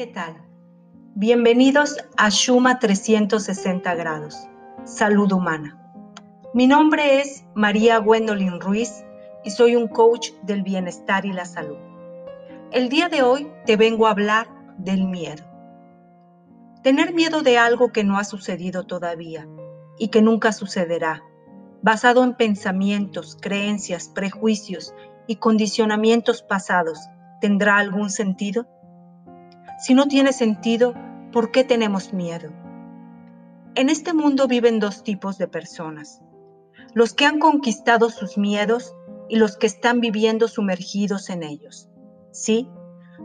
¿qué tal? Bienvenidos a Shuma 360 grados, Salud Humana. Mi nombre es María Gwendolyn Ruiz y soy un coach del bienestar y la salud. El día de hoy te vengo a hablar del miedo. Tener miedo de algo que no ha sucedido todavía y que nunca sucederá, basado en pensamientos, creencias, prejuicios y condicionamientos pasados, ¿tendrá algún sentido? Si no tiene sentido, ¿por qué tenemos miedo? En este mundo viven dos tipos de personas. Los que han conquistado sus miedos y los que están viviendo sumergidos en ellos. Sí,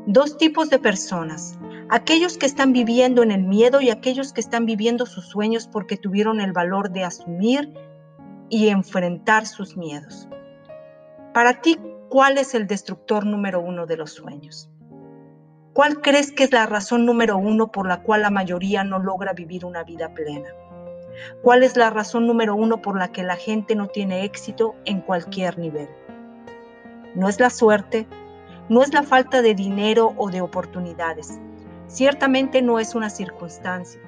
dos tipos de personas. Aquellos que están viviendo en el miedo y aquellos que están viviendo sus sueños porque tuvieron el valor de asumir y enfrentar sus miedos. Para ti, ¿cuál es el destructor número uno de los sueños? ¿Cuál crees que es la razón número uno por la cual la mayoría no logra vivir una vida plena? ¿Cuál es la razón número uno por la que la gente no tiene éxito en cualquier nivel? No es la suerte, no es la falta de dinero o de oportunidades. Ciertamente no es una circunstancia.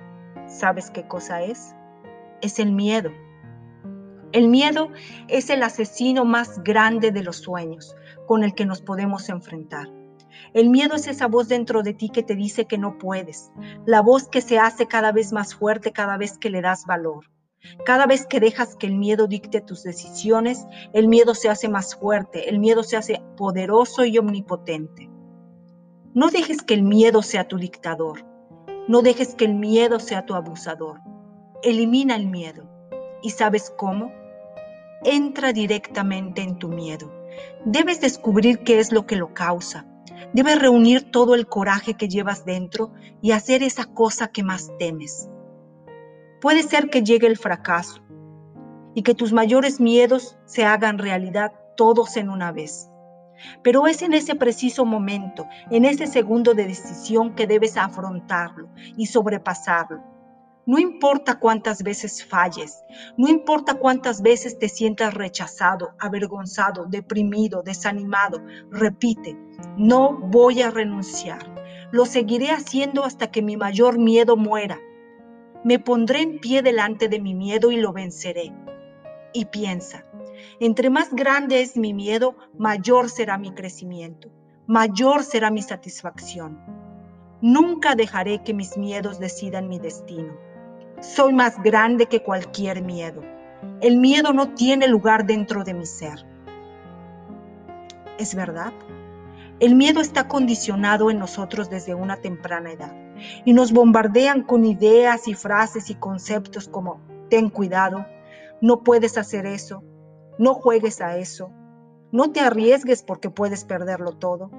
¿Sabes qué cosa es? Es el miedo. El miedo es el asesino más grande de los sueños con el que nos podemos enfrentar. El miedo es esa voz dentro de ti que te dice que no puedes, la voz que se hace cada vez más fuerte cada vez que le das valor. Cada vez que dejas que el miedo dicte tus decisiones, el miedo se hace más fuerte, el miedo se hace poderoso y omnipotente. No dejes que el miedo sea tu dictador, no dejes que el miedo sea tu abusador. Elimina el miedo. ¿Y sabes cómo? Entra directamente en tu miedo. Debes descubrir qué es lo que lo causa Debes reunir todo el coraje que llevas dentro y hacer esa cosa que más temes. Puede ser que llegue el fracaso y que tus mayores miedos se hagan realidad todos en una vez. Pero es en ese preciso momento, en ese segundo de decisión que debes afrontarlo y sobrepasarlo no importa cuántas veces falles, no importa cuántas veces te sientas rechazado, avergonzado, deprimido, desanimado, repite, no voy a renunciar. Lo seguiré haciendo hasta que mi mayor miedo muera. Me pondré en pie delante de mi miedo y lo venceré. Y piensa, entre más grande es mi miedo, mayor será mi crecimiento, mayor será mi satisfacción. Nunca dejaré que mis miedos decidan mi destino. Soy más grande que cualquier miedo. El miedo no tiene lugar dentro de mi ser. ¿Es verdad? El miedo está condicionado en nosotros desde una temprana edad y nos bombardean con ideas y frases y conceptos como ten cuidado, no puedes hacer eso, no juegues a eso, no te arriesgues porque puedes perderlo todo.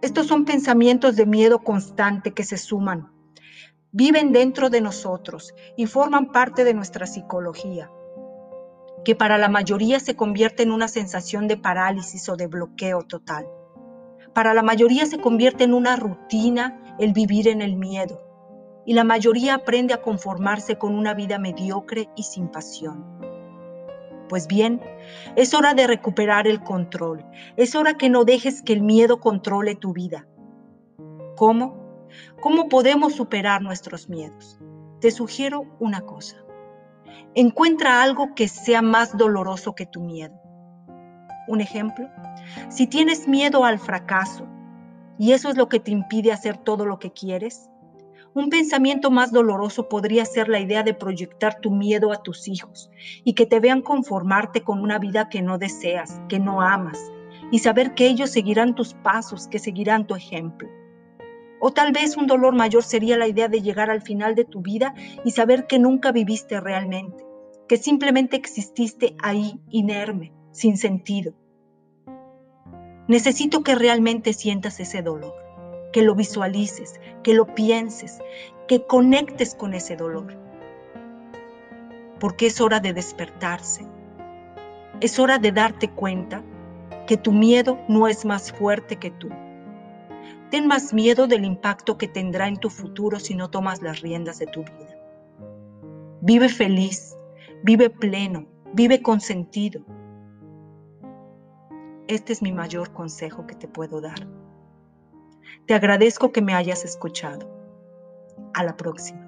Estos son pensamientos de miedo constante que se suman viven dentro de nosotros y forman parte de nuestra psicología, que para la mayoría se convierte en una sensación de parálisis o de bloqueo total. Para la mayoría se convierte en una rutina el vivir en el miedo, y la mayoría aprende a conformarse con una vida mediocre y sin pasión. Pues bien, es hora de recuperar el control, es hora que no dejes que el miedo controle tu vida. ¿Cómo? ¿Cómo podemos superar nuestros miedos? Te sugiero una cosa. Encuentra algo que sea más doloroso que tu miedo. Un ejemplo, si tienes miedo al fracaso y eso es lo que te impide hacer todo lo que quieres, un pensamiento más doloroso podría ser la idea de proyectar tu miedo a tus hijos y que te vean conformarte con una vida que no deseas, que no amas, y saber que ellos seguirán tus pasos, que seguirán tu ejemplo. O tal vez un dolor mayor sería la idea de llegar al final de tu vida y saber que nunca viviste realmente, que simplemente exististe ahí inerme, sin sentido. Necesito que realmente sientas ese dolor, que lo visualices, que lo pienses, que conectes con ese dolor. Porque es hora de despertarse. Es hora de darte cuenta que tu miedo no es más fuerte que tú Ten más miedo del impacto que tendrá en tu futuro si no tomas las riendas de tu vida. Vive feliz, vive pleno, vive con sentido. Este es mi mayor consejo que te puedo dar. Te agradezco que me hayas escuchado. A la próxima.